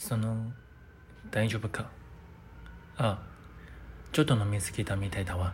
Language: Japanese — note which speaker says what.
Speaker 1: その大丈夫か？あちょっと飲みすぎたみたいだわ。